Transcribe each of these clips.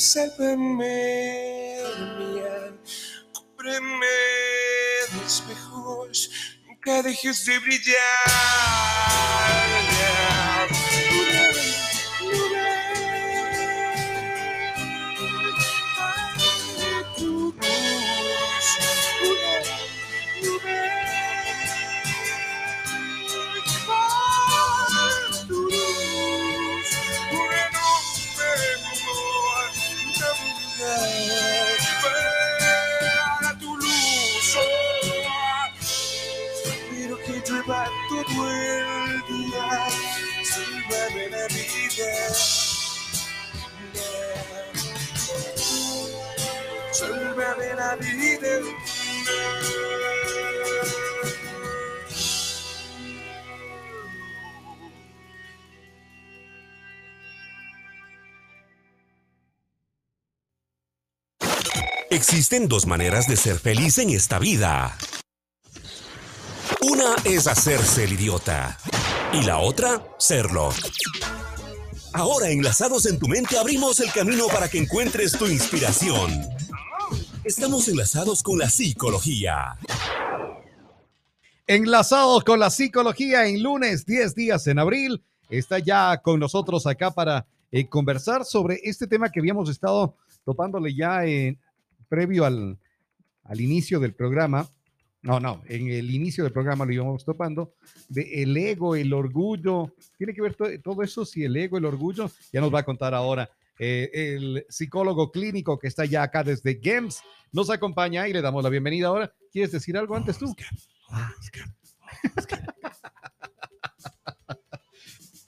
sálvame de cúbreme de espejos, nunca dejes de brillar. Existen dos maneras de ser feliz en esta vida. Una es hacerse el idiota y la otra, serlo. Ahora, enlazados en tu mente, abrimos el camino para que encuentres tu inspiración. Estamos enlazados con la psicología. Enlazados con la psicología en lunes 10 días en abril. Está ya con nosotros acá para eh, conversar sobre este tema que habíamos estado topándole ya en, previo al, al inicio del programa. No, no, en el inicio del programa lo íbamos topando, de el ego, el orgullo, tiene que ver to- todo eso, si el ego, el orgullo, ya nos va a contar ahora eh, el psicólogo clínico que está ya acá desde GEMS, nos acompaña y le damos la bienvenida ahora. ¿Quieres decir algo antes tú?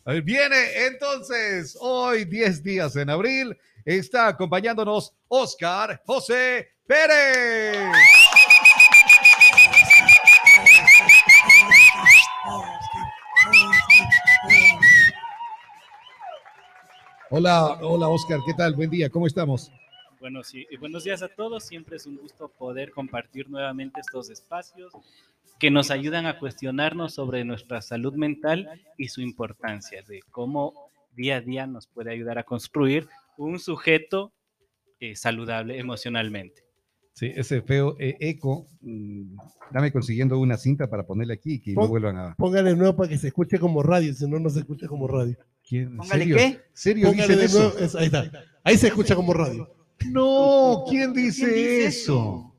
A ver, Viene entonces, hoy 10 días en abril, está acompañándonos Oscar José Pérez. Hola, hola Oscar, ¿qué tal? Buen día, ¿cómo estamos? Bueno, sí, y buenos días a todos. Siempre es un gusto poder compartir nuevamente estos espacios que nos ayudan a cuestionarnos sobre nuestra salud mental y su importancia, de cómo día a día nos puede ayudar a construir un sujeto eh, saludable emocionalmente. Sí, ese feo eh, eco, mm, dame consiguiendo una cinta para ponerle aquí y que no vuelvan a... Póngale de nuevo para que se escuche como radio, si no, no se escucha como radio. ¿Quién? Póngale ¿Serio? qué. ¿Serio Póngale de eso? nuevo, eso, ahí está. Ahí se escucha como radio. No, ¿quién dice, ¿Quién dice eso?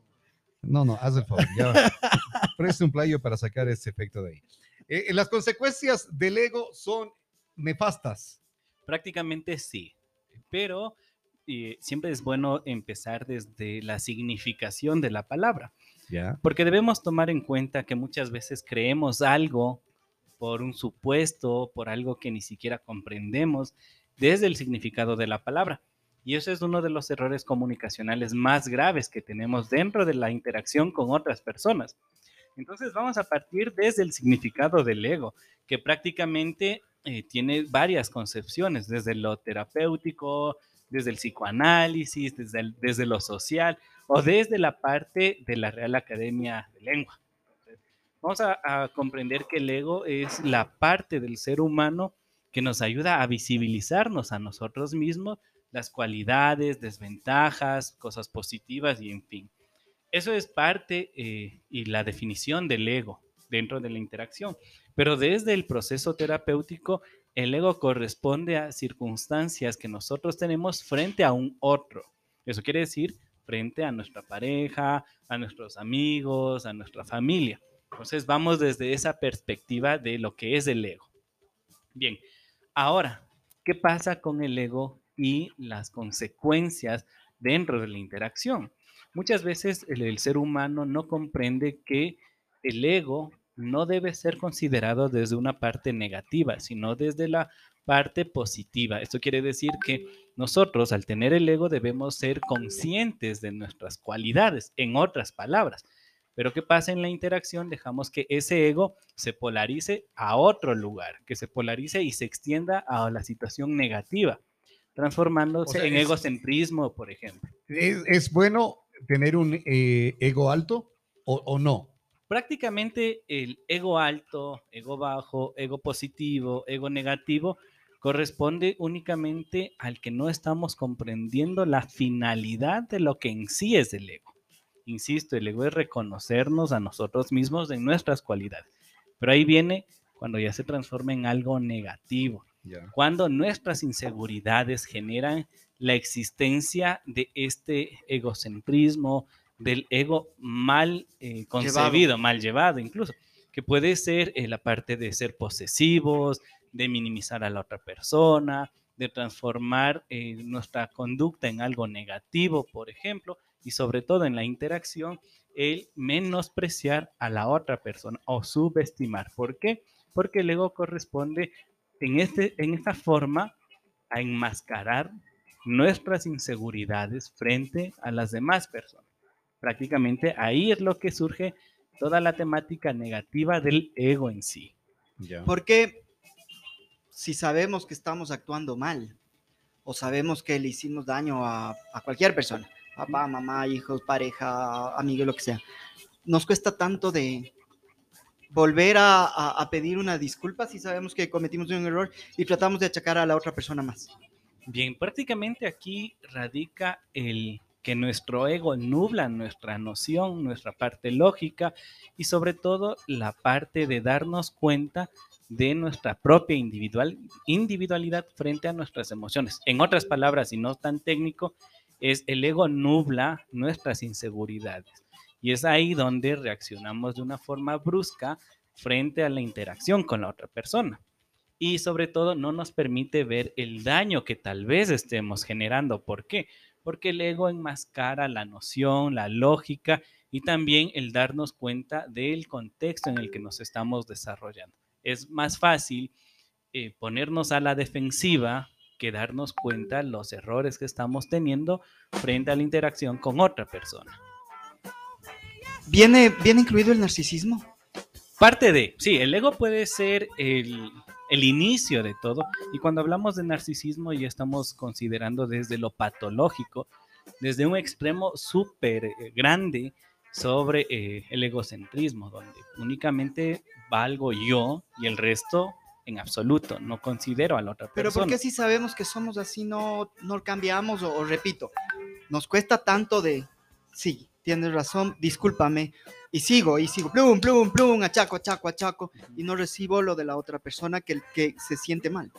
No, no, haz el favor. Ya. Preste un playo para sacar ese efecto de ahí. Eh, las consecuencias del ego son nefastas. Prácticamente sí, pero eh, siempre es bueno empezar desde la significación de la palabra. ¿Ya? Porque debemos tomar en cuenta que muchas veces creemos algo por un supuesto, por algo que ni siquiera comprendemos desde el significado de la palabra. Y eso es uno de los errores comunicacionales más graves que tenemos dentro de la interacción con otras personas. Entonces vamos a partir desde el significado del ego, que prácticamente eh, tiene varias concepciones, desde lo terapéutico, desde el psicoanálisis, desde, el- desde lo social o desde la parte de la Real Academia de Lengua. Vamos a, a comprender que el ego es la parte del ser humano que nos ayuda a visibilizarnos a nosotros mismos, las cualidades, desventajas, cosas positivas y en fin. Eso es parte eh, y la definición del ego dentro de la interacción. Pero desde el proceso terapéutico, el ego corresponde a circunstancias que nosotros tenemos frente a un otro. Eso quiere decir frente a nuestra pareja, a nuestros amigos, a nuestra familia. Entonces vamos desde esa perspectiva de lo que es el ego. Bien, ahora, ¿qué pasa con el ego y las consecuencias dentro de la interacción? Muchas veces el, ser humano no comprende que el ego no debe ser considerado desde una parte negativa, sino desde la parte positiva. Esto quiere decir que nosotros al tener el ego debemos ser conscientes de nuestras cualidades, en otras palabras. Pero ¿qué pasa en la interacción? Dejamos que ese ego se polarice a otro lugar, que se polarice y se extienda a la situación negativa, transformándose O sea, en es- egocentrismo, por ejemplo. ¿Es, es bueno tener un eh, ego alto o, o no? prácticamente el ego alto, ego bajo, ego positivo, ego negativo corresponde únicamente al que no estamos comprendiendo la finalidad de lo que en sí es el ego. Insisto, el ego es reconocernos a nosotros mismos en nuestras cualidades. Pero ahí viene cuando ya se transforma en algo negativo, cuando nuestras inseguridades generan la existencia de este egocentrismo, del ego mal eh, concebido, mal llevado incluso, que puede ser eh, la parte de ser posesivos, de minimizar a la otra persona, de transformar eh, nuestra conducta en algo negativo, por ejemplo, y sobre todo en la interacción, el menospreciar a la otra persona o subestimar. ¿Por qué? Porque el ego corresponde en, este, en esta forma a enmascarar nuestras inseguridades frente a las demás personas. Prácticamente ahí es lo que surge toda la temática negativa del ego en sí. Porque si sabemos que estamos actuando mal o sabemos que le hicimos daño a, cualquier persona, papá, mamá, hijos, pareja, amigo, lo que sea, nos cuesta tanto de volver a, pedir una disculpa si sabemos que cometimos un error y tratamos de achacar a la otra persona más. Bien, prácticamente aquí radica el que nuestro ego nubla nuestra noción, nuestra parte lógica y sobre todo la parte de darnos cuenta de nuestra propia individual, individualidad frente a nuestras emociones. En otras palabras, y no tan técnico, es el ego nubla nuestras inseguridades. Y es ahí donde reaccionamos de una forma brusca frente a la interacción con la otra persona y sobre todo no nos permite ver el daño que tal vez estemos generando. ¿Por qué? Porque el ego enmascara la noción, la lógica y también el darnos cuenta del contexto en el que nos estamos desarrollando. Es más fácil eh, ponernos a la defensiva que darnos cuenta los errores que estamos teniendo frente a la interacción con otra persona. ¿Viene, ¿Viene incluido el narcisismo? Parte de, sí, el ego puede ser el, el inicio de todo. Y cuando hablamos de narcisismo ya estamos considerando desde lo patológico, desde un extremo súper eh, grande sobre eh, el egocentrismo, donde únicamente valgo yo y el resto en absoluto, no considero a la otra persona. Pero ¿por qué si sabemos que somos así no, no cambiamos? o repito, nos cuesta tanto de, sí, tienes razón, discúlpame, y sigo, y sigo, plum, plum, plum, achaco, achaco, achaco, y no recibo lo de la otra persona que, que se siente mal.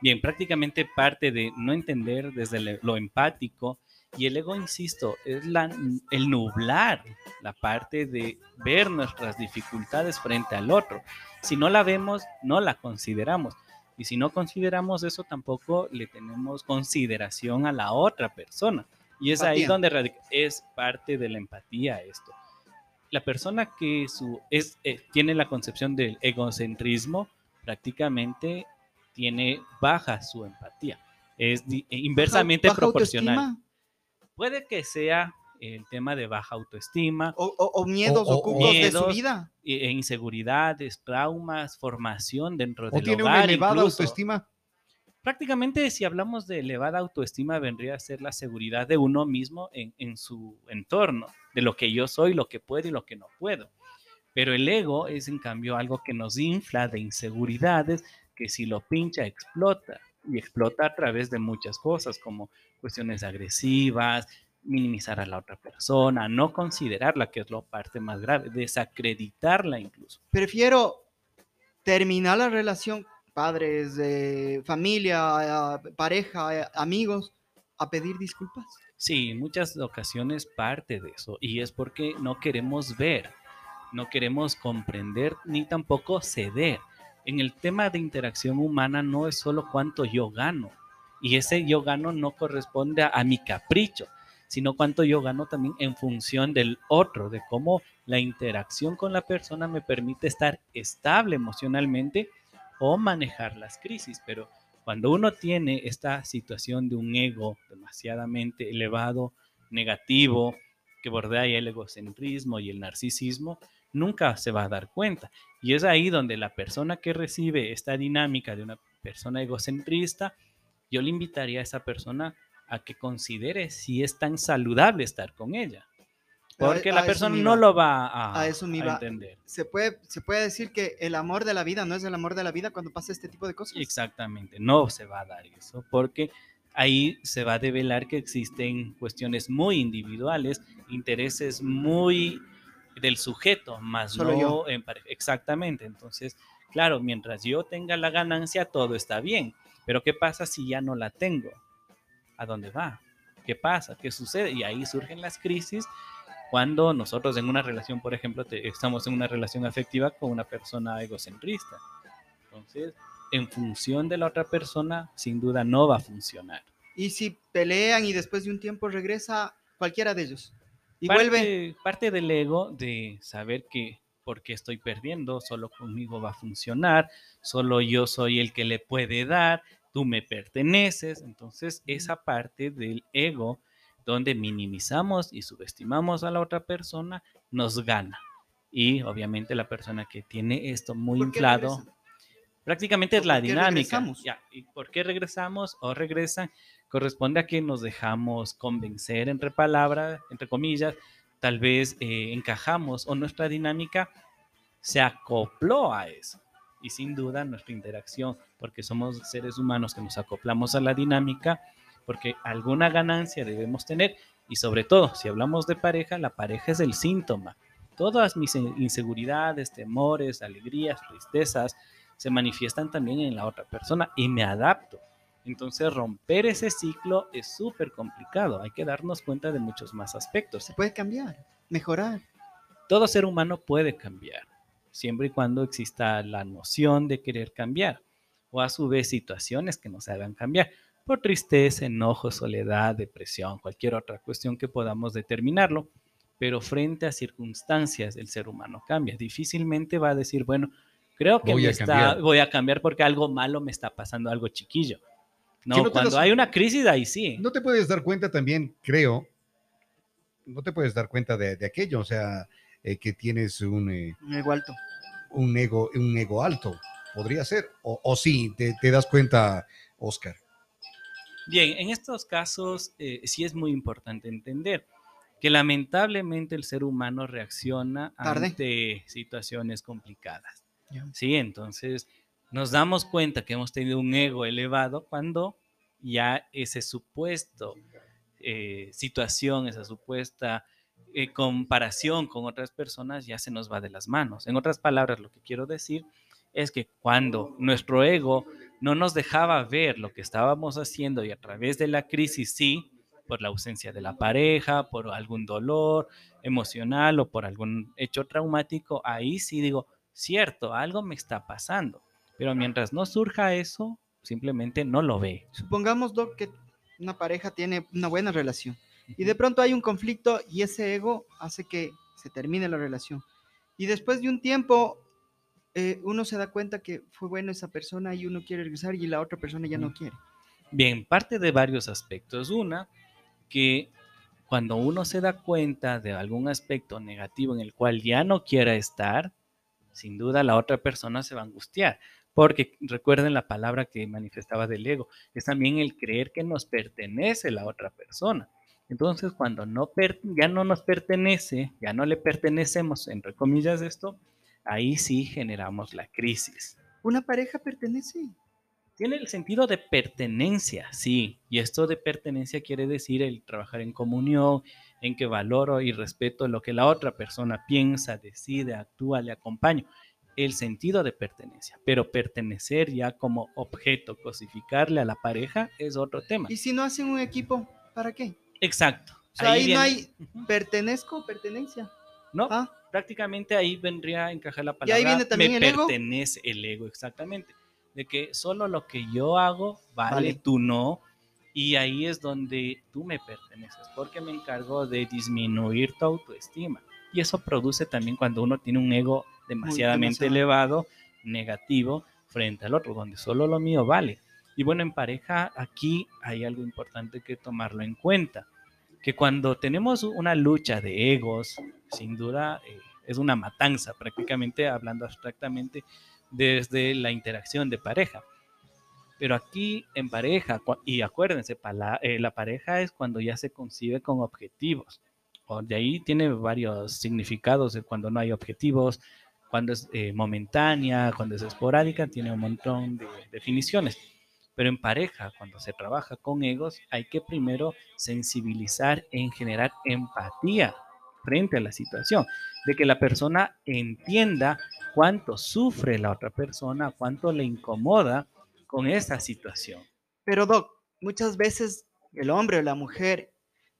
Bien, prácticamente parte de no entender desde lo empático y el ego, insisto, es la, el nublar la parte de ver nuestras dificultades frente al otro. Si no la vemos, no la consideramos. Y si no consideramos eso, tampoco le tenemos consideración a la otra persona. Y es ahí donde es parte de la empatía esto la persona que su, es, eh, tiene la concepción del egocentrismo prácticamente tiene baja su empatía. Es inversamente proporcional. Puede que sea el tema de baja autoestima. O, miedos ocultos de su vida. E, inseguridades, traumas, formación dentro del hogar. ¿O tiene una elevada autoestima? Prácticamente si hablamos de elevada autoestima vendría a ser la seguridad de uno mismo en, su entorno, de lo que yo soy, lo que puedo y lo que no puedo. Pero el ego es en cambio algo que nos infla de inseguridades, que si lo pincha explota y explota a través de muchas cosas como cuestiones agresivas, minimizar a la otra persona, no considerarla, que es la parte más grave, desacreditarla incluso. Prefiero terminar la relación padres, de familia, pareja, amigos, a pedir disculpas. Sí, en muchas ocasiones parte de eso, y es porque no queremos ver, no queremos comprender ni tampoco ceder. En el tema de interacción humana no es solo cuánto yo gano, y ese yo gano no corresponde a, a mi capricho, sino cuánto yo gano también en función del otro, de cómo la interacción con la persona me permite estar estable emocionalmente o manejar las crisis, pero cuando uno tiene esta situación de un ego demasiadamente elevado, negativo, que bordea el egocentrismo y el narcisismo, nunca se va a dar cuenta. Y es ahí donde la persona que recibe esta dinámica de una persona egocentrista, yo le invitaría a esa persona a que considere si es tan saludable estar con ella. Porque a la persona no lo va a, A eso entender. Se puede, se puede decir que el amor de la vida no es el amor de la vida cuando pasa este tipo de cosas. Exactamente, no se va a dar eso, porque ahí se va a develar que existen cuestiones muy individuales, intereses muy del sujeto, más Solo no yo. en. Exactamente, entonces, claro, mientras yo tenga la ganancia, todo está bien, pero ¿qué pasa si ya no la tengo? ¿A dónde va? ¿Qué pasa? ¿Qué sucede? Y ahí surgen las crisis cuando nosotros en una relación, por ejemplo, te- estamos en una relación afectiva con una persona egocentrista. Entonces, en función de la otra persona, sin duda no va a funcionar. Y si pelean y después de un tiempo regresa cualquiera de ellos y parte, vuelve, Parte del ego de saber que porque estoy perdiendo, solo conmigo va a funcionar, solo yo soy el que le puede dar, tú me perteneces. Entonces, esa parte del ego donde minimizamos y subestimamos a la otra persona nos gana. Y obviamente la persona que tiene esto muy ¿por qué inflado, regresan? prácticamente es ¿O la dinámica. Ya, ¿Y por qué regresamos o regresan? Corresponde a que nos dejamos convencer, entre palabras, entre comillas, tal vez eh, encajamos o nuestra dinámica se acopló a eso. Y sin duda nuestra interacción, porque somos seres humanos que nos acoplamos a la dinámica, porque alguna ganancia debemos tener. Y sobre todo, si hablamos de pareja, la pareja es el síntoma. Todas mis in- inseguridades, temores, alegrías, tristezas, se manifiestan también en la otra persona y me adapto. Entonces romper ese ciclo es súper complicado. Hay que darnos cuenta de muchos más aspectos. se puede cambiar, mejorar. Todo ser humano puede cambiar, siempre y cuando exista la noción de querer cambiar, o a su vez situaciones que nos hagan cambiar, por tristeza, enojo, soledad, depresión, cualquier otra cuestión que podamos determinarlo, pero frente a circunstancias el ser humano cambia. Difícilmente va a decir, bueno, creo que Voy me a está- cambiar. voy a cambiar porque algo malo me está pasando, algo chiquillo. No, cuando das- hay una crisis, ahí sí. No te puedes dar cuenta también, creo, no te puedes dar cuenta de, de aquello, o sea, eh, que tienes un, eh, Un ego alto. un, ego, un ego alto, podría ser, o, o sí, te, te das cuenta, Oscar. Bien, en estos casos eh, sí es muy importante entender que lamentablemente el ser humano reacciona Tarde. ante situaciones complicadas. Sí, entonces nos damos cuenta que hemos tenido un ego elevado cuando ya ese supuesto eh, situación, esa supuesta eh, comparación con otras personas ya se nos va de las manos. En otras palabras, lo que quiero decir es que cuando nuestro ego no nos dejaba ver lo que estábamos haciendo y a través de la crisis sí, por la ausencia de la pareja, por algún dolor emocional o por algún hecho traumático, ahí sí digo, cierto, algo me está pasando. Pero mientras no surja eso, simplemente no lo ve. Supongamos, Doc, que una pareja tiene una buena relación y de pronto hay un conflicto y ese ego hace que se termine la relación. Y después de un tiempo, eh, uno se da cuenta que fue bueno esa persona y uno quiere regresar y la otra persona ya no quiere. Bien, parte de varios aspectos. Una, que cuando uno se da cuenta de algún aspecto negativo en el cual ya no quiera estar, sin duda la otra persona se va a angustiar. Porque recuerden la palabra que manifestaba del ego, es también el creer que nos pertenece la otra persona. Entonces, cuando no ya no nos pertenece, ya no le pertenecemos, entre comillas esto, ahí sí generamos la crisis. Una pareja pertenece. Tiene el sentido de pertenencia, sí. Y esto de pertenencia quiere decir el trabajar en comunión, en que valoro y respeto lo que la otra persona piensa, decide, actúa, le acompaño. El sentido de pertenencia. Pero pertenecer ya como objeto, cosificarle a la pareja es otro tema. Y si no hacen un equipo, ¿para qué? Exacto. O sea, ahí, no viene- hay pertenezco, pertenencia. No, Ah, prácticamente ahí vendría a encajar la Y palabra. ahí viene también me el ego. pertenece el ego, exactamente. De que solo lo que yo hago vale, Vale. tú no. Y ahí es donde tú me perteneces, porque me encargo de disminuir tu autoestima. Y eso produce también cuando uno tiene un ego demasiadamente demasiado. elevado, negativo, frente al otro, donde solo lo mío vale. Y bueno, en pareja aquí hay algo importante que tomarlo en cuenta, que cuando tenemos una lucha de egos, sin duda eh, es una matanza, prácticamente hablando abstractamente desde la interacción de pareja. Pero aquí en pareja, y acuérdense, pala- eh, la pareja es cuando ya se concibe con objetivos. o de ahí tiene varios significados de cuando no hay objetivos, cuando es eh, momentánea, cuando es esporádica, tiene un montón de definiciones. Pero en pareja, cuando se trabaja con egos, hay que primero sensibilizar en generar empatía frente a la situación, de que la persona entienda cuánto sufre la otra persona, cuánto le incomoda con esa situación. Pero Doc, muchas veces el hombre o la mujer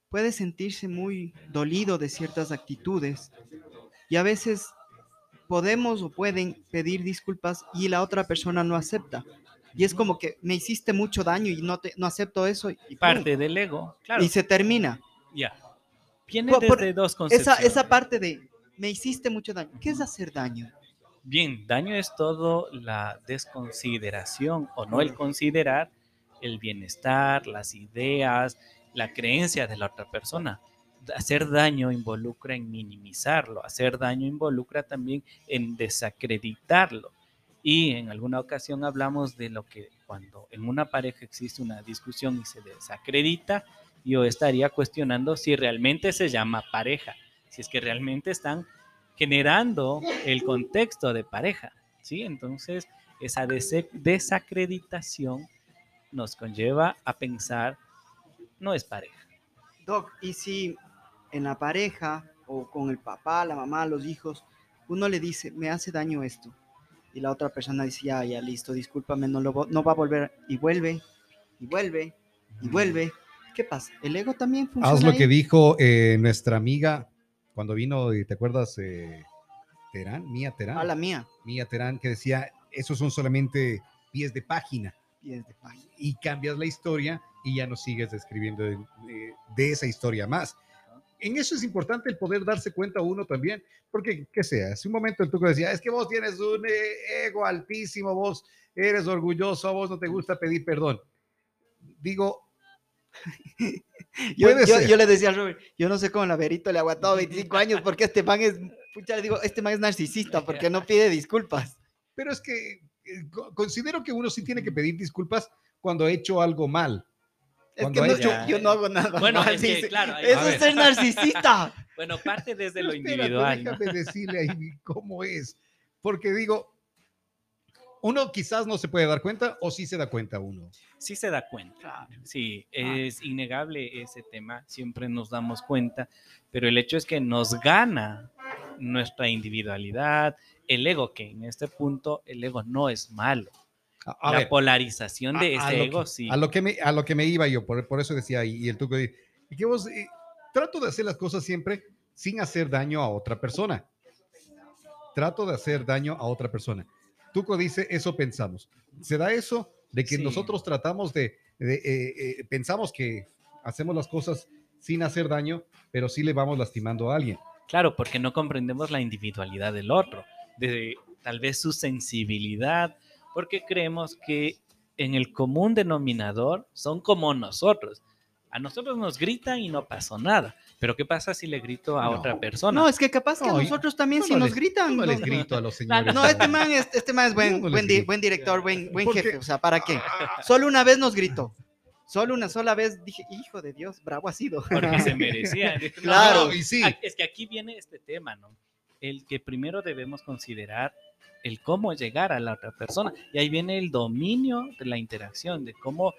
puede sentirse muy dolido de ciertas actitudes y a veces podemos o pueden pedir disculpas y la otra persona no acepta. Y es como que me hiciste mucho daño y no, te, no acepto eso. Y, ¡pum! Parte del ego, claro. y se termina. Ya. Viene Por- por- desde dos Esa, concepciones. esa parte de me hiciste mucho daño. ¿Qué es hacer daño? Bien, daño es todo la desconsideración o no el considerar el bienestar, las ideas, la creencia de la otra persona. Hacer daño involucra en minimizarlo, hacer daño involucra también en desacreditarlo. Y en alguna ocasión hablamos de lo que cuando en una pareja existe una discusión y se desacredita, yo estaría cuestionando si realmente se llama pareja, si es que realmente están generando el contexto de pareja, ¿sí? Entonces, esa desacreditación nos conlleva a pensar, no es pareja. Doc, y si en la pareja o con el papá, la mamá, los hijos, uno le dice, me hace daño esto, y la otra persona dice, ya, ya, listo, discúlpame, no, lo, no va a volver, y vuelve, y vuelve, y vuelve. ¿Qué pasa? ¿El ego también funciona Haz lo ahí? que dijo eh, nuestra amiga cuando vino, ¿te acuerdas? Eh, Terán, Mía Terán. A la mía. Mía Terán, que decía, esos son solamente pies de página. Pies de página. Y cambias la historia y ya no sigues escribiendo de, de- de esa historia más. En eso es importante el poder darse cuenta uno también, porque, que sea, hace un momento el tuco decía, es que vos tienes un eh, ego altísimo, vos eres orgulloso, a vos no te gusta pedir perdón. Digo, Yo, yo- le decía a Robert, yo no sé cómo la Verito le ha aguantado 25 años, porque este man es, pucha, le digo, este man es narcisista, porque no pide disculpas. Pero es que eh, co- considero que uno sí tiene que pedir disculpas cuando ha hecho algo mal. Es que no, yo, yo no hago nada. Bueno, mal, es que, dice. claro, hay- Eso es ser narcisista. Bueno, parte desde Pero lo espérate, individual. ¿no? déjame decirle ahí cómo es. Porque digo, uno quizás no se puede dar cuenta o sí se da cuenta uno. Sí se da cuenta. Sí, es innegable ese tema, siempre nos damos cuenta, pero el hecho es que nos gana nuestra individualidad, el ego, que en este punto el ego no es malo. A, la ver, polarización de a- ese ego, que- sí. a lo que me, a lo que me iba yo, por, por eso decía, y, y el tuco, y que vos, eh, trato de hacer las cosas siempre sin hacer daño a otra persona. Trato de hacer daño a otra persona. Tuco dice, eso pensamos. ¿Se da eso de que Sí. nosotros tratamos de, de, eh, eh, pensamos que hacemos las cosas sin hacer daño, pero sí le vamos lastimando a alguien? Claro, porque no comprendemos la individualidad del otro, de tal vez su sensibilidad, porque creemos que en el común denominador son como nosotros. A nosotros nos gritan y no pasó nada. Pero ¿qué pasa si le grito a No. otra persona? No, es que capaz que No, a nosotros también yo si no nos les- gritan. No no- les grito a los señores. No, este man es, este man es buen, no les buen, di- grito. buen director, buen, buen jefe. O sea, ¿para qué? Solo una vez nos gritó. Solo una sola vez dije, hijo de Dios, bravo ha sido. Porque se merecía. No, Claro. No, y sí. Ah, Es que aquí viene este tema, ¿no? El que primero debemos considerar el cómo llegar a la otra persona. Y ahí viene el dominio de la interacción, de cómo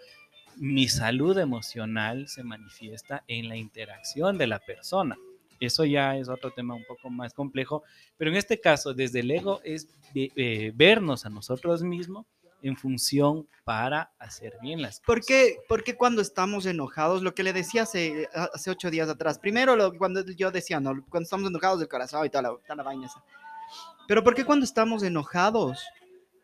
mi salud emocional se manifiesta en la interacción de la persona. Eso ya es otro tema un poco más complejo, pero en este caso, desde el ego es eh, vernos a nosotros mismos en función para hacer bien las cosas. ¿Por qué, por qué cuando estamos enojados, lo que le decía hace, hace ocho días atrás, primero lo, cuando yo decía, ¿no? cuando estamos enojados del corazón y toda la, toda la vaina esa. Pero ¿por qué cuando estamos enojados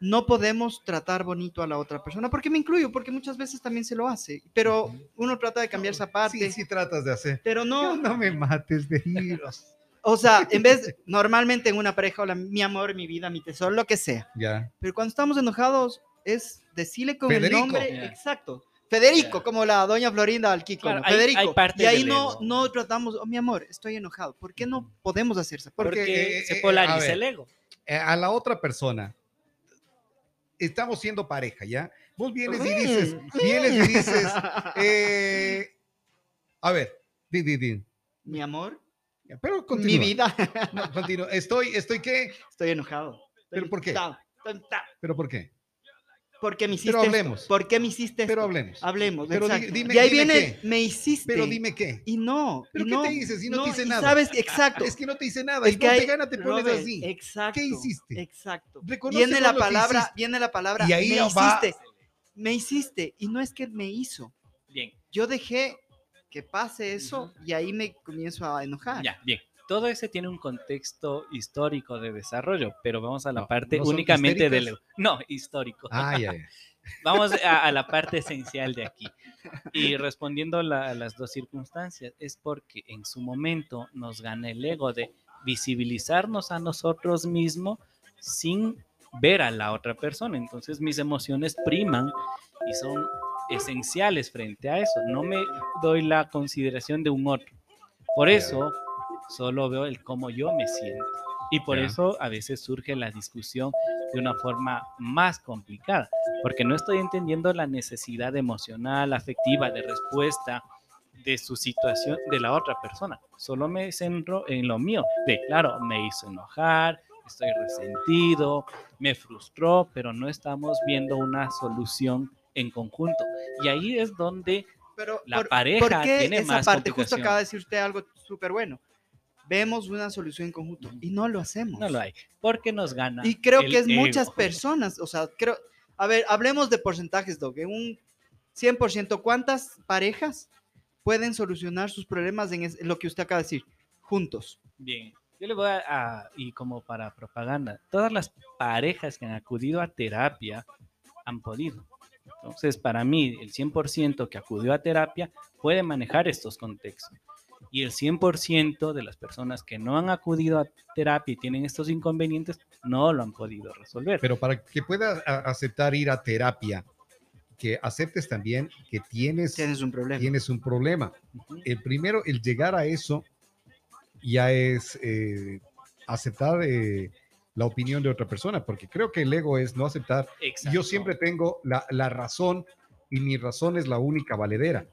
no podemos tratar bonito a la otra persona? Porque me incluyo, porque muchas veces también se lo hace, pero uno trata de cambiar esa parte, Sí, sí tratas de hacer. pero No, no, no me mates de iros. O sea, en vez, normalmente en una pareja, hola, mi amor, mi vida, mi tesoro, lo que sea. Ya. Pero cuando estamos enojados es decirle con Federico. el nombre Ya. exacto. Federico, Ya. como la doña Florinda al Kiko. Claro, ¿no? hay- Federico. hay parte y ahí no, no tratamos, oh, mi amor, estoy enojado. ¿Por qué no podemos hacer esa parte? Porque porque, eh, se eh, a polariza ver. el ego. Eh, a la otra persona, estamos siendo pareja, ¿ya? Vos vienes y dices, vienes y dices, eh, a ver, di, di, di. Mi amor, Pero Mi continúa. vida. No, continúa. Estoy, estoy qué? Estoy enojado. ¿Pero por qué? ¿Pero por qué? ¿Por qué me hiciste Pero esto? hablemos. ¿Por qué me hiciste Pero esto? hablemos. Hablemos, Pero di- exacto. dime- y ahí dime viene, qué. me hiciste. Pero dime qué. Y no. ¿Pero y qué no, te hice si no te hice nada? Sabes, exacto. Es que no te hice nada. Es y que no te hay- gana, te pones Robert, así. Exacto. ¿Qué hiciste? Exacto. Reconoce Viene la palabra, viene la palabra. Y ahí me va- hiciste. Me hiciste. Y no es que me hizo. Bien, Yo dejé que pase eso y ahí me comienzo a enojar. ya, bien. Todo ese tiene un contexto histórico de desarrollo, pero vamos a la No, parte ¿no únicamente del... No, histórico. Ah, ya, ya. Vamos a, a la parte esencial de aquí. Y respondiendo la- a las dos circunstancias, es porque en su momento nos gana el ego de visibilizarnos a nosotros mismos sin ver a la otra persona. Entonces mis emociones priman y son esenciales frente a eso. No me doy la consideración de un otro. Por eso solo veo el cómo yo me siento. Y por eso a veces surge la discusión de una forma más complicada, porque no estoy entendiendo la necesidad emocional, afectiva, de respuesta de su situación de la otra persona. Solo me centro en lo mío, de claro, me hizo enojar, estoy resentido, me frustró, pero no estamos viendo una solución en conjunto. Y ahí es donde Pero, La pareja qué tiene esa más parte? Justo acaba de decir usted algo súper bueno. Vemos una solución en conjunto y no lo hacemos. no lo hay, porque nos gana. Y creo que es ego. muchas personas, o sea, creo, a ver, hablemos de porcentajes, Doc, en un 100%, ¿cuántas parejas pueden solucionar sus problemas en es- lo que usted acaba de decir, juntos? Bien, yo le voy a, a- y como para propaganda, todas las parejas que han acudido a terapia han podido. Entonces, para mí, el 100% que acudió a terapia puede manejar estos contextos. Y el 100% de las personas que no han acudido a terapia y tienen estos inconvenientes, no lo han podido resolver. Pero para que puedas aceptar ir a terapia, que aceptes también que tienes, Tienes un problema. tienes un problema. Ujú. El primero, el llegar a eso, ya es eh, aceptar eh, la opinión de otra persona, porque creo que el ego es no aceptar. Yo siempre tengo la, la razón y mi razón es la única valedera.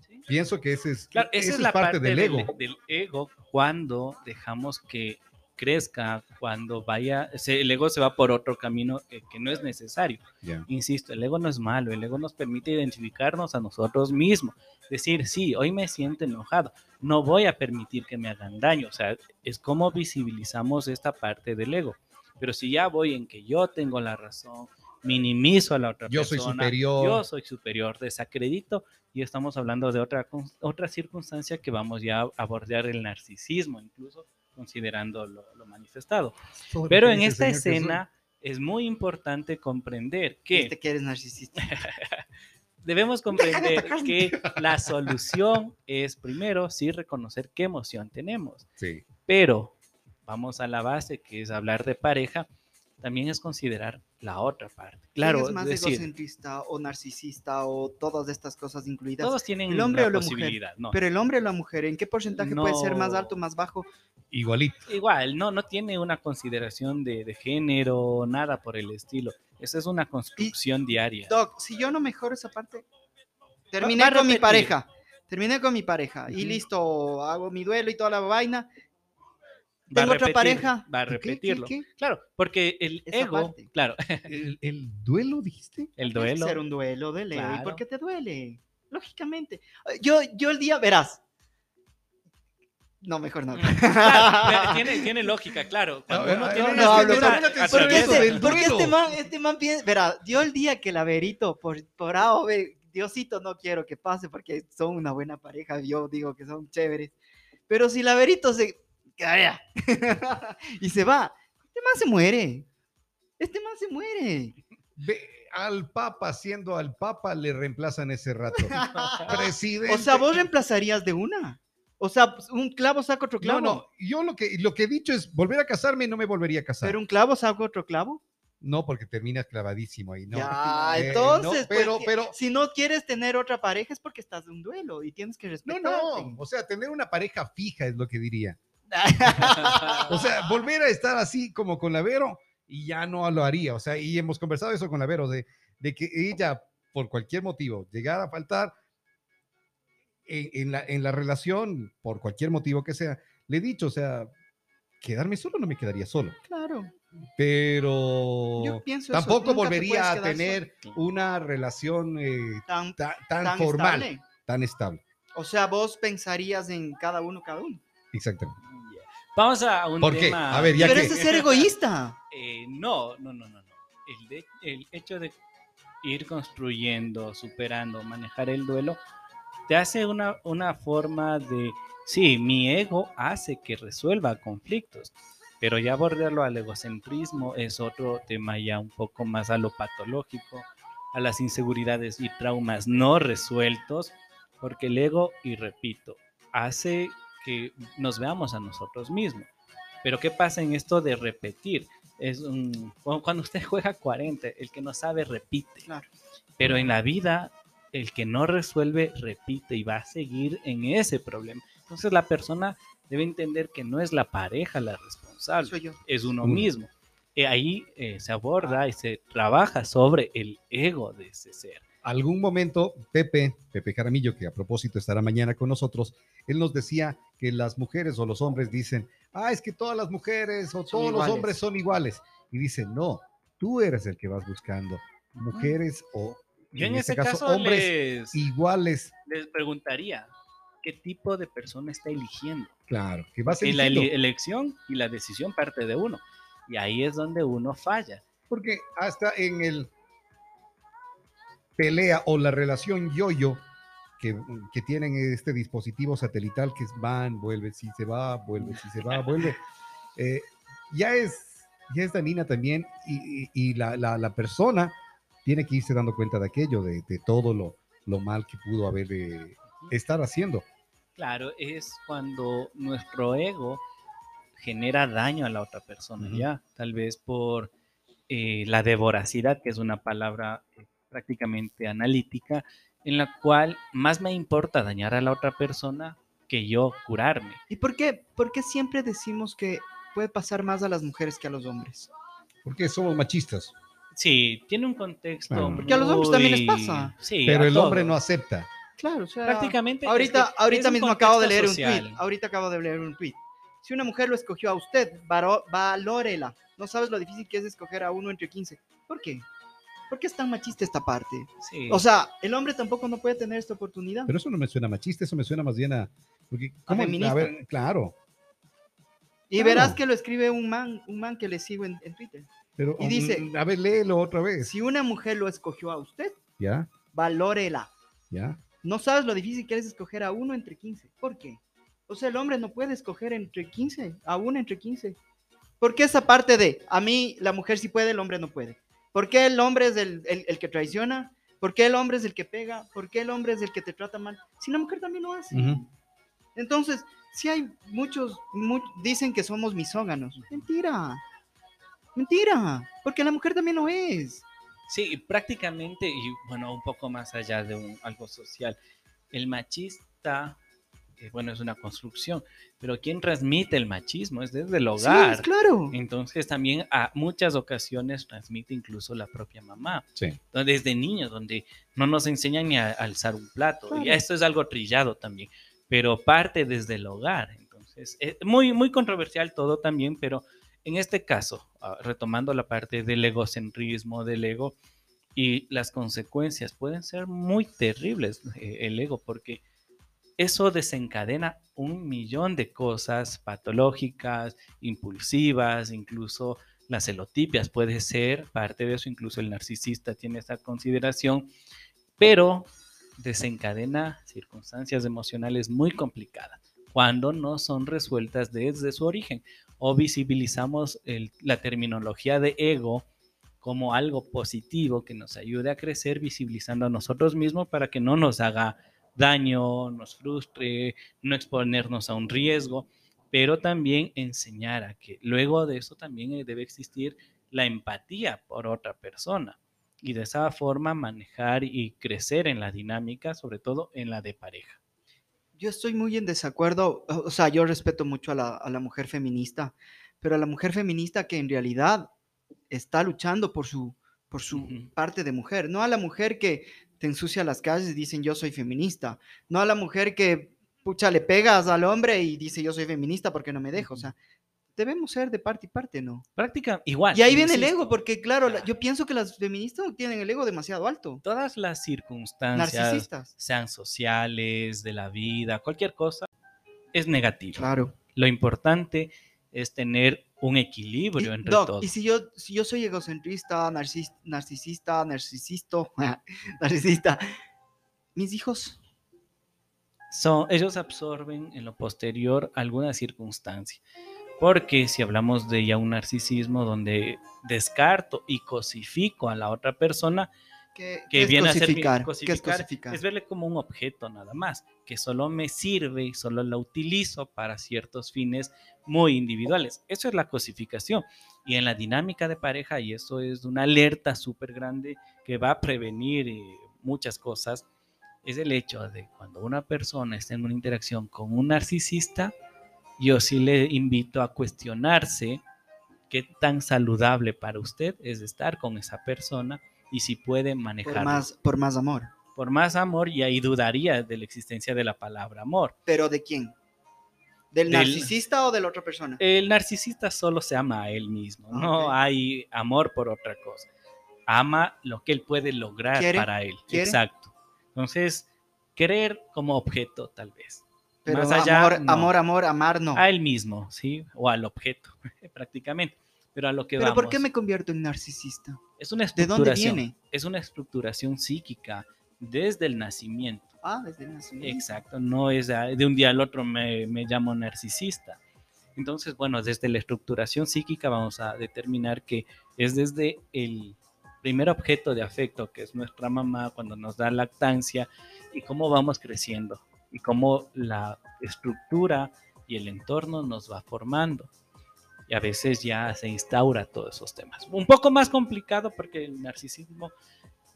Sí. Pienso que ese es, Claro, esa es la parte, del ego. del ego cuando dejamos que crezca, cuando vaya, el ego se va por otro camino que, que no es necesario. Insisto, el ego no es malo, el ego nos permite identificarnos a nosotros mismos, decir, sí, hoy me siento enojado, no voy a permitir que me hagan daño, o sea, es como visibilizamos esta parte del ego. Pero si ya voy en que yo tengo la razón, minimizo a la otra Yo soy persona, superior. yo soy superior, desacredito, y estamos hablando de otra, otra circunstancia que vamos ya a abordar el narcisismo, incluso considerando lo, lo manifestado. Sobre Pero en esta Jesús. escena es muy importante comprender que Este que eres narcisista. debemos comprender que la solución es primero sí reconocer qué emoción tenemos, Sí. pero vamos a la base que es hablar de pareja, también es considerar la otra parte. Claro, ¿Quién es más decir, egocentrista o narcisista o todas estas cosas incluidas? todos tienen ¿El hombre la o la mujer? posibilidad, no. Pero el hombre o la mujer, ¿en qué porcentaje puede ser más alto, más bajo? Igualito. Igual, no, no tiene una consideración de, de género, nada por el estilo. Esa es una construcción diaria. Doc, si yo no mejoro esa parte, terminé con mi pareja, terminé con mi pareja y listo, hago mi duelo y toda la vaina. Va a Tengo otra pareja. Va a ¿Qué, qué, repetirlo. qué? Claro, porque el Esa ego, parte. claro, ¿El, el duelo dijiste? el Tiene que duelo. ser un duelo de ley. Claro. ¿Por qué te duele? Lógicamente. Yo, yo el día, verás. No, mejor no. Claro, tiene, tiene lógica, claro. Cuando No, uno no, tiene no, una Porque este, porque este man, este man piensa, verá, yo el día que el Laverito, por, por A o B, Diosito no quiero que pase porque son una buena pareja, yo digo que son chéveres, pero si Laverito se y se va, este man se muere, este man se muere. Ve al Papa, siendo al Papa, le reemplazan ese rato. Presidente. O sea, vos reemplazarías de una. O sea, un clavo saca otro clavo. No, no, yo lo que, lo que he dicho es volver a casarme, no me volvería a casar. Pero un clavo saca otro clavo. No, porque terminas clavadísimo ahí, ¿no? ya, Eh, entonces, no, pero, pues, pero, si no quieres tener otra pareja es porque estás de un duelo y tienes que no, respetar. no, o sea, tener una pareja fija es lo que diría. O sea, volver a estar así como con la Vero y ya no lo haría. O sea, y hemos conversado eso con la Vero, de, de que ella, por cualquier motivo, llegara a faltar, en, en la, en la relación, por cualquier motivo que sea, le he dicho, o sea, quedarme solo no me quedaría solo, Claro. pero Yo pienso eso, tampoco volvería a tener una relación eh, Tan, ta- tan, tan formal, estable. tan estable. O sea, vos pensarías en cada uno, cada uno. Exactamente. Vamos a un ¿Por qué? tema. A ver, ya Pero que- ese es ser egoísta. Eh, no, no, no, no, no. El, de- el hecho de ir construyendo, superando, manejar el duelo, te hace una, una forma de, sí, mi ego hace que resuelva conflictos, pero ya bordearlo al egocentrismo es otro tema ya un poco más a lo patológico, a las inseguridades y traumas no resueltos, porque el ego, y repito, hace que nos veamos a nosotros mismos. Pero ¿qué pasa en esto de repetir? Es un, cu- cuando usted juega 40, el que no sabe repite. Claro. Pero en la vida, el que no resuelve repite y va a seguir en ese problema. Entonces la persona debe entender que no es la pareja la responsable, Soy yo. es uno mismo. Y ahí eh, se aborda y se trabaja sobre el ego de ese ser. Algún momento, Pepe, Pepe Jaramillo, que a propósito estará mañana con nosotros, él nos decía que las mujeres o los hombres dicen, ah, es que todas las mujeres o todos los hombres son iguales. Y dicen, no, tú eres el que vas buscando mujeres o, Yo en, este ese caso, hombres les, iguales. les preguntaría, ¿qué tipo de persona está eligiendo? Claro, que vas Y la eligiendo. ele- elección y la decisión parte de uno. Y ahí es donde uno falla. Porque hasta en el pelea o la relación yo-yo que, que tienen este dispositivo satelital que es van, vuelve, si se va, vuelve, si se va, vuelve, eh, ya es ya es dañina también y, y- la, la- la persona tiene que irse dando cuenta de aquello, de, de todo lo, lo mal que pudo haber eh, estar haciendo. Claro, es cuando nuestro ego genera daño a la otra persona, Ujú. ya, tal vez por eh, la devoracidad, que es una palabra prácticamente analítica, en la cual más me importa dañar a la otra persona que yo curarme. ¿Y por qué, por qué siempre decimos que puede pasar más a las mujeres que a los hombres? Porque somos machistas, Sí, tiene un contexto. Claro. Porque a los hombres también les pasa. Sí, pero el hombre todos. no acepta. Claro, o sea, Prácticamente. es ahorita, que ahorita es un mismo acabo de leer un social. tweet. Ahorita acabo de leer un tweet. Si una mujer lo escogió a usted, valórela. No sabes lo difícil que es escoger a uno entre 15. ¿Por qué? ¿Por qué es tan machista esta parte? Sí. O sea, el hombre tampoco no puede tener esta oportunidad. Pero eso no me suena machista, eso me suena más bien a... Porque, ¿cómo? feminista. ver, claro, y claro. verás que lo escribe un man, un man que le sigo en, en Twitter. pero... Y dice- mm, A ver, léelo otra vez. Si una mujer lo escogió a usted, ¿Ya? valórela. ¿Ya? No sabes lo difícil que es escoger a uno entre 15. ¿Por qué? O sea, el hombre no puede escoger entre 15, a uno entre 15. ¿Por qué esa parte de a mí la mujer sí puede, el hombre no puede? ¿Por qué el hombre es el, el- el que traiciona? ¿Por qué el hombre es el que pega? ¿Por qué el hombre es el que te trata mal? Si la mujer también lo hace. Ujú. Entonces, si hay muchos, mu- dicen que somos misóganos. Mentira. Mentira. Porque la mujer también lo es. Sí, prácticamente, y bueno, un poco más allá de un, algo social, el machista, eh, bueno, es una construcción, pero quien transmite el machismo es desde el Sí, hogar. es claro. Entonces también a muchas ocasiones transmite incluso la propia mamá, Sí. desde niños, donde no nos enseñan ni a alzar un plato. Y esto es algo trillado también, pero parte desde el hogar. Entonces, es muy, muy controversial todo también, pero en este caso, ah, retomando la parte del egocentrismo, del ego, y las consecuencias pueden ser muy terribles, eh, el ego, porque eso desencadena un millón de cosas patológicas, impulsivas, incluso las celotipias puede ser parte de eso, incluso el narcisista tiene esa consideración, pero desencadena circunstancias emocionales muy complicadas cuando no son resueltas desde su origen o visibilizamos la terminología de ego como algo positivo que nos ayude a crecer visibilizando a nosotros mismos para que no nos haga daño, nos frustre, no exponernos a un riesgo, pero también enseñar a que luego de eso también eh, debe existir la empatía por otra persona y de esa forma manejar y crecer en la dinámica, sobre todo en la de pareja. Yo estoy muy en desacuerdo, o sea, yo respeto mucho a la, a la mujer feminista, pero a la mujer feminista que en realidad está luchando por su, por su parte de mujer, no a la mujer que te ensucia las calles y dicen yo soy feminista. No a la mujer que, pucha, le pegas al hombre y dice yo soy feminista porque no me dejo. O sea, debemos ser de parte y parte, ¿no? Práctica igual. Y ahí viene el ego, porque claro, la- Ah. yo pienso que las feministas tienen el ego demasiado alto. Todas las circunstancias, Narcisistas. sean sociales, de la vida, cualquier cosa, es negativo. Claro. Lo importante es tener un Y, equilibrio entre Doc, todos. y si yo, si yo soy egocentrista, narcis- narcisista, narcisisto, narcisista, mis hijos, son, ellos absorben en lo posterior alguna circunstancia. Porque si hablamos de ya un narcisismo donde descarto y cosifico a la otra persona, ¿qué, que qué es viene a ser cosificar? ¿Qué es cosificar, cosificar? es verle como un objeto nada más, que solo me sirve y solo la utilizo para ciertos fines muy individuales. Eso es la cosificación. Y en la dinámica de pareja, y eso es una alerta súper grande que va a prevenir eh, muchas cosas, es el hecho de cuando una persona está en una interacción con un narcisista, yo sí le invito a cuestionarse qué tan saludable para usted es estar con esa persona y si puede por, manejar más, por más amor. por más amor y ahí dudaría de la existencia de la palabra amor. ¿Pero de quién? ¿Del, Del- narcisista o de la otra persona? El narcisista solo se ama a él mismo, no hay amor por otra cosa. Ama lo que él puede lograr ¿Quiere? para él. ¿Quiere? Exacto. Entonces, querer como objeto tal vez. Pero más allá, amor, no. amor, amor, amar, no. A él mismo, ¿sí? O al objeto, prácticamente. Pero a lo que ¿Pero por qué me convierto en narcisista? Es una ¿De dónde viene? Es una estructuración psíquica desde el nacimiento. Ah, desde el nacimiento. Exacto, no es de un día al otro me, me llamo narcisista. Entonces, bueno, desde la estructuración psíquica vamos a determinar que es desde el primer objeto de afecto, que es nuestra mamá, cuando nos da lactancia, y cómo vamos creciendo, y cómo la estructura y el entorno nos va formando. Y a veces ya se instaura todos esos temas. Un poco más complicado porque el narcisismo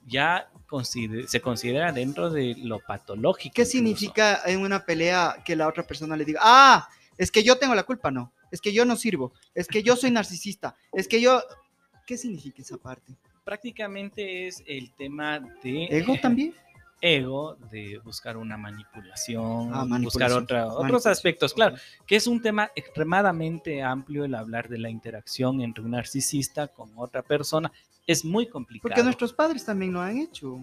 ya consider- se considera dentro de lo patológico. ¿Qué incluso. significa en una pelea que la otra persona le diga, ah, es que yo tengo la culpa? No, es que yo no sirvo, es que yo soy narcisista, es que yo... ¿Qué significa esa parte? Prácticamente es el tema de ¿Ego también? Ego, de buscar una manipulación, Ah, buscar manipulación, otra- otros aspectos, claro, que es un tema extremadamente amplio el hablar de la interacción entre un narcisista con otra persona. Es muy complicado. Porque nuestros padres también lo han hecho.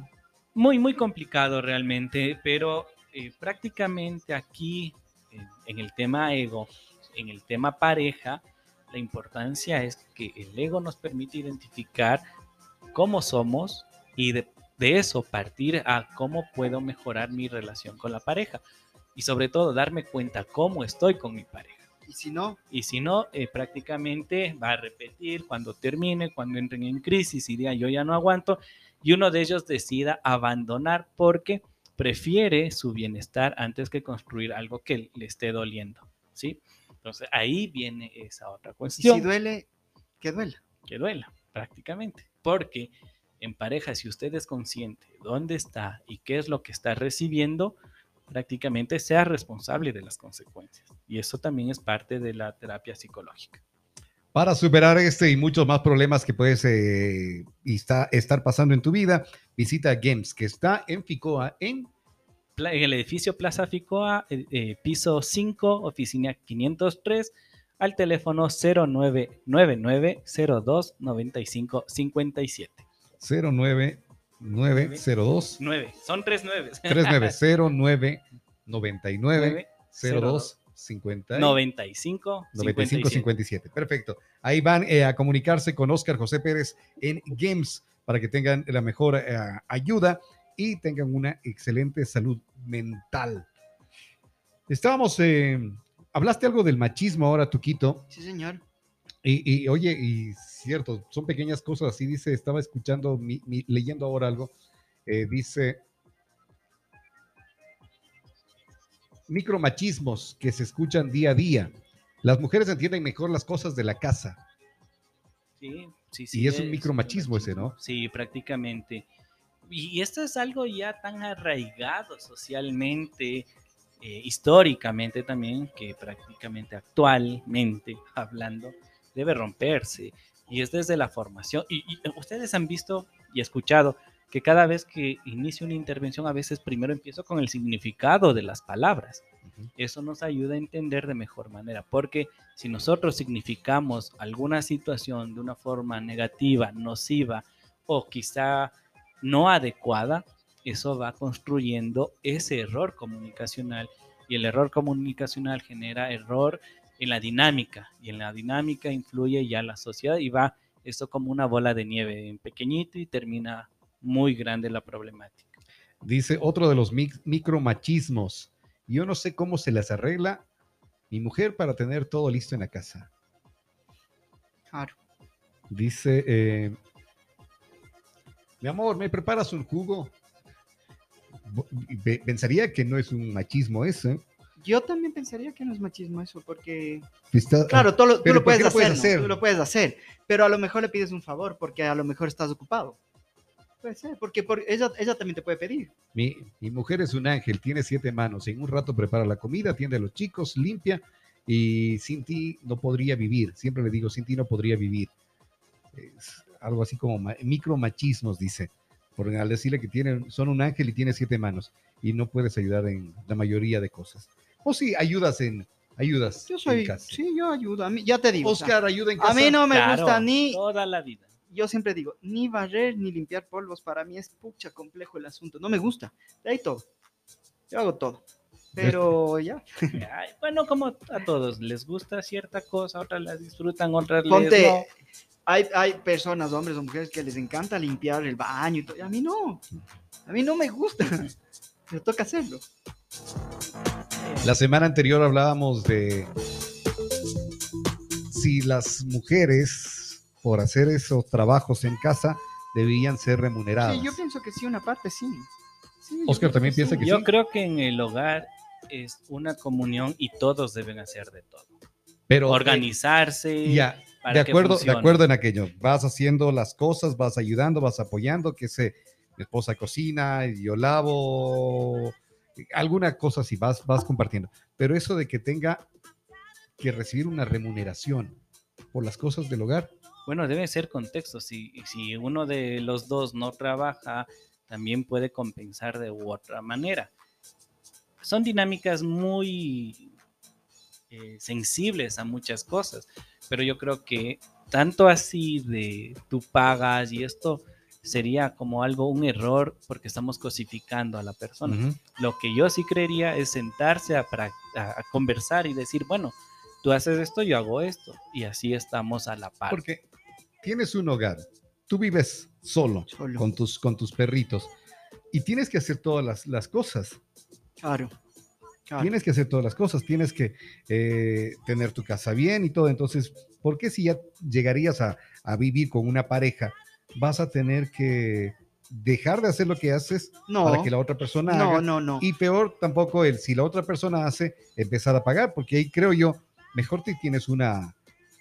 muy, muy complicado realmente, pero eh, prácticamente aquí, en, en el tema ego, en el tema pareja, la importancia es que el ego nos permite identificar cómo somos y de, de eso partir a cómo puedo mejorar mi relación con la pareja. Y sobre todo darme cuenta cómo estoy con mi pareja. Y si no, Y si no, eh, prácticamente va a repetir cuando termine, cuando entren en crisis y digan yo ya no aguanto, y uno de ellos decida abandonar porque prefiere su bienestar antes que construir algo que le esté doliendo, ¿sí? Entonces ahí viene esa otra y cuestión si duele, que duela. que duela, prácticamente. Porque en pareja, si usted es consciente de dónde está y qué es lo que está recibiendo, prácticamente sea responsable de las consecuencias. Y eso también es parte de la terapia psicológica. Para superar este y muchos más problemas que puedes eh, está- estar pasando en tu vida, visita Games, que está en Ficoa, en el edificio Plaza Ficoa, eh, eh, piso 5, oficina 503, al teléfono 0999-029557. 09902 9, son tres nueves. 3909 99 02 50 95 95 57. 57. Perfecto. Ahí van eh, a comunicarse con Oscar José Pérez en Games para que tengan la mejor eh, ayuda y tengan una excelente salud mental. Estábamos, eh, hablaste algo del machismo ahora, Tuquito, Sí, señor. Y, y, oye, y cierto, son pequeñas cosas, así dice, estaba escuchando, mi- mi- leyendo ahora algo, eh, dice, micromachismos que se escuchan día a día. Las mujeres entienden mejor las cosas de la casa. Sí, sí, Y sí, es un micromachismo ese, ¿no? Sí, prácticamente. Y esto es algo ya tan arraigado socialmente, eh, históricamente también, que prácticamente actualmente hablando debe romperse. Y es desde la formación. Y, y ustedes han visto y escuchado que cada vez que inicio una intervención, a veces primero empiezo con el significado de las palabras. Eso nos ayuda a entender de mejor manera, porque si nosotros significamos alguna situación de una forma negativa, nociva o quizá no adecuada, eso va construyendo ese error comunicacional y el error comunicacional genera error en la dinámica y en la dinámica influye ya la sociedad y va esto como una bola de nieve en pequeñito y termina muy grande la problemática. Dice otro de los mic- micromachismos. Yo no sé cómo se les arregla mi mujer para tener todo listo en la casa. Claro. Dice, eh, mi amor, ¿me preparas un jugo? Pensaría que no es un machismo eso. Yo también pensaría que no es machismo eso, porque, Está- claro, tú lo, tú lo ¿por qué puedes, lo puedes hacer, ¿no? hacer? tú lo puedes hacer, pero a lo mejor le pides un favor porque a lo mejor estás ocupado. Puede ser, porque por, ella, ella también te puede pedir. Mi, mi mujer es un ángel, tiene siete manos. En un rato prepara la comida, atiende a los chicos, limpia y sin ti no podría vivir. Siempre le digo, sin ti no podría vivir. Es algo así como ma- micromachismos, dice. Por al decirle que tiene, son un ángel y tiene siete manos y no puedes ayudar en la mayoría de cosas. O sí, ayudas en, ayudas Yo en soy, casa. sí, yo ayudo. A mí, ya te digo. o sea, Oscar, ayuda en casa. a mí no me Claro, gusta ni, toda la vida. yo siempre digo, ni barrer ni limpiar polvos. Para mí es pucha complejo el asunto. No me gusta. De ahí todo. Yo hago todo. Pero ya. Ay, bueno, como a todos les gusta cierta cosa, otras las disfrutan, otras les Ponte, no. hay, hay personas, hombres o mujeres, que les encanta limpiar el baño y todo. y A mí no. A mí no me gusta. Me toca hacerlo. La semana anterior hablábamos de si las mujeres, por hacer esos trabajos en casa, debían ser remuneradas. Sí, yo pienso que sí, una parte sí. Sí, yo Oscar también piensa sí. que Yo sí. creo que en el hogar es una comunión y todos deben hacer de todo. Pero eh, Organizarse. ya, para de que acuerdo, de acuerdo en aquello. Vas haciendo las cosas, vas ayudando, vas apoyando, que se mi esposa cocina, yo lavo, alguna cosa así, vas, vas compartiendo. Pero eso de que tenga que recibir una remuneración por las cosas del hogar, Bueno, debe ser contexto. Si, si uno de los dos no trabaja, también puede compensar de otra manera. Son dinámicas muy eh, sensibles a muchas cosas, pero yo creo que tanto así de tú pagas y esto sería como algo, un error, porque estamos cosificando a la persona. Lo que yo sí creería es sentarse a, a- a conversar y decir, bueno, tú haces esto, yo hago esto, y así estamos a la par. porque tienes un hogar, tú vives solo, Solo. con tus, con tus perritos y tienes que hacer todas las, las cosas. Claro. claro. Tienes que hacer todas las cosas, tienes que eh, tener tu casa bien y todo. Entonces, ¿por qué si ya llegarías a, a vivir con una pareja, vas a tener que dejar de hacer lo que haces No, para que la otra persona no, haga? no, no. Y peor tampoco el si la otra persona hace, empezar a pagar, porque ahí creo yo, mejor te tienes una,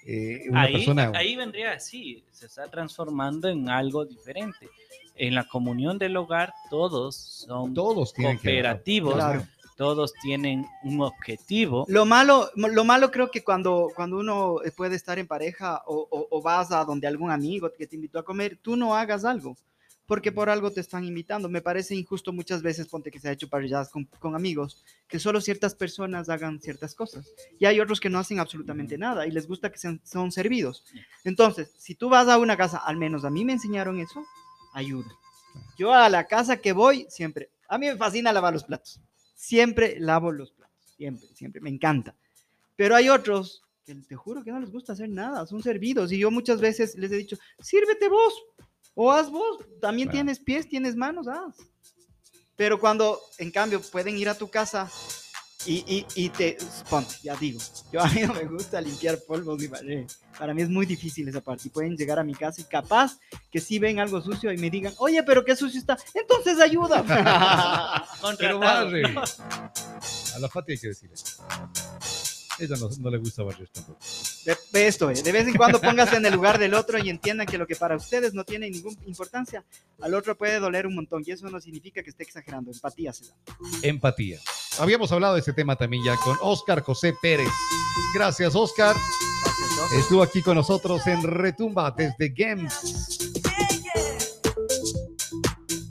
eh, una ahí, persona. ahí vendría así, se está transformando en algo diferente. En la comunión del hogar todos son todos tienen que cooperativos, Claro. Todos tienen un objetivo. Lo malo, lo malo creo que cuando, cuando uno puede estar en pareja o, o- o vas a donde algún amigo que te invitó a comer, tú no hagas algo, porque por algo te están invitando. Me parece injusto muchas veces, ponte que se ha hecho parrilladas con, con amigos, que solo ciertas personas hagan ciertas cosas. Y hay otros que no hacen absolutamente nada y les gusta que sean, son servidos. Entonces, si tú vas a una casa, al menos a mí me enseñaron eso, ayuda. Yo a la casa que voy, siempre, a mí me fascina lavar los platos. Siempre lavo los platos, siempre, siempre, me encanta. Pero hay otros que te juro que no les gusta hacer nada, son servidos. Y yo muchas veces les he dicho, sírvete vos o haz vos, también Claro. tienes pies, tienes manos, haz. Pero cuando, en cambio, pueden ir a tu casa y, y, y te, ponte, ya digo, yo a mí no me gusta limpiar polvos ni barrer. Para mí es muy difícil esa parte. Y pueden llegar a mi casa y capaz que si ven algo sucio y me digan, oye, pero qué sucio está, entonces ayuda. Pero barre. ¿no? A la Fati hay que decirle. Ella no, no le gusta barrer tampoco. De, esto, eh, de vez en cuando póngase en el lugar del otro y entiendan que lo que para ustedes no tiene ninguna importancia, al otro puede doler un montón. Y eso no significa que esté exagerando. Empatía se da. Empatía. Habíamos hablado de este tema también ya con Oscar José Pérez. Gracias, Oscar. Gracias, Doc. Estuvo aquí con nosotros en Retumba desde Games.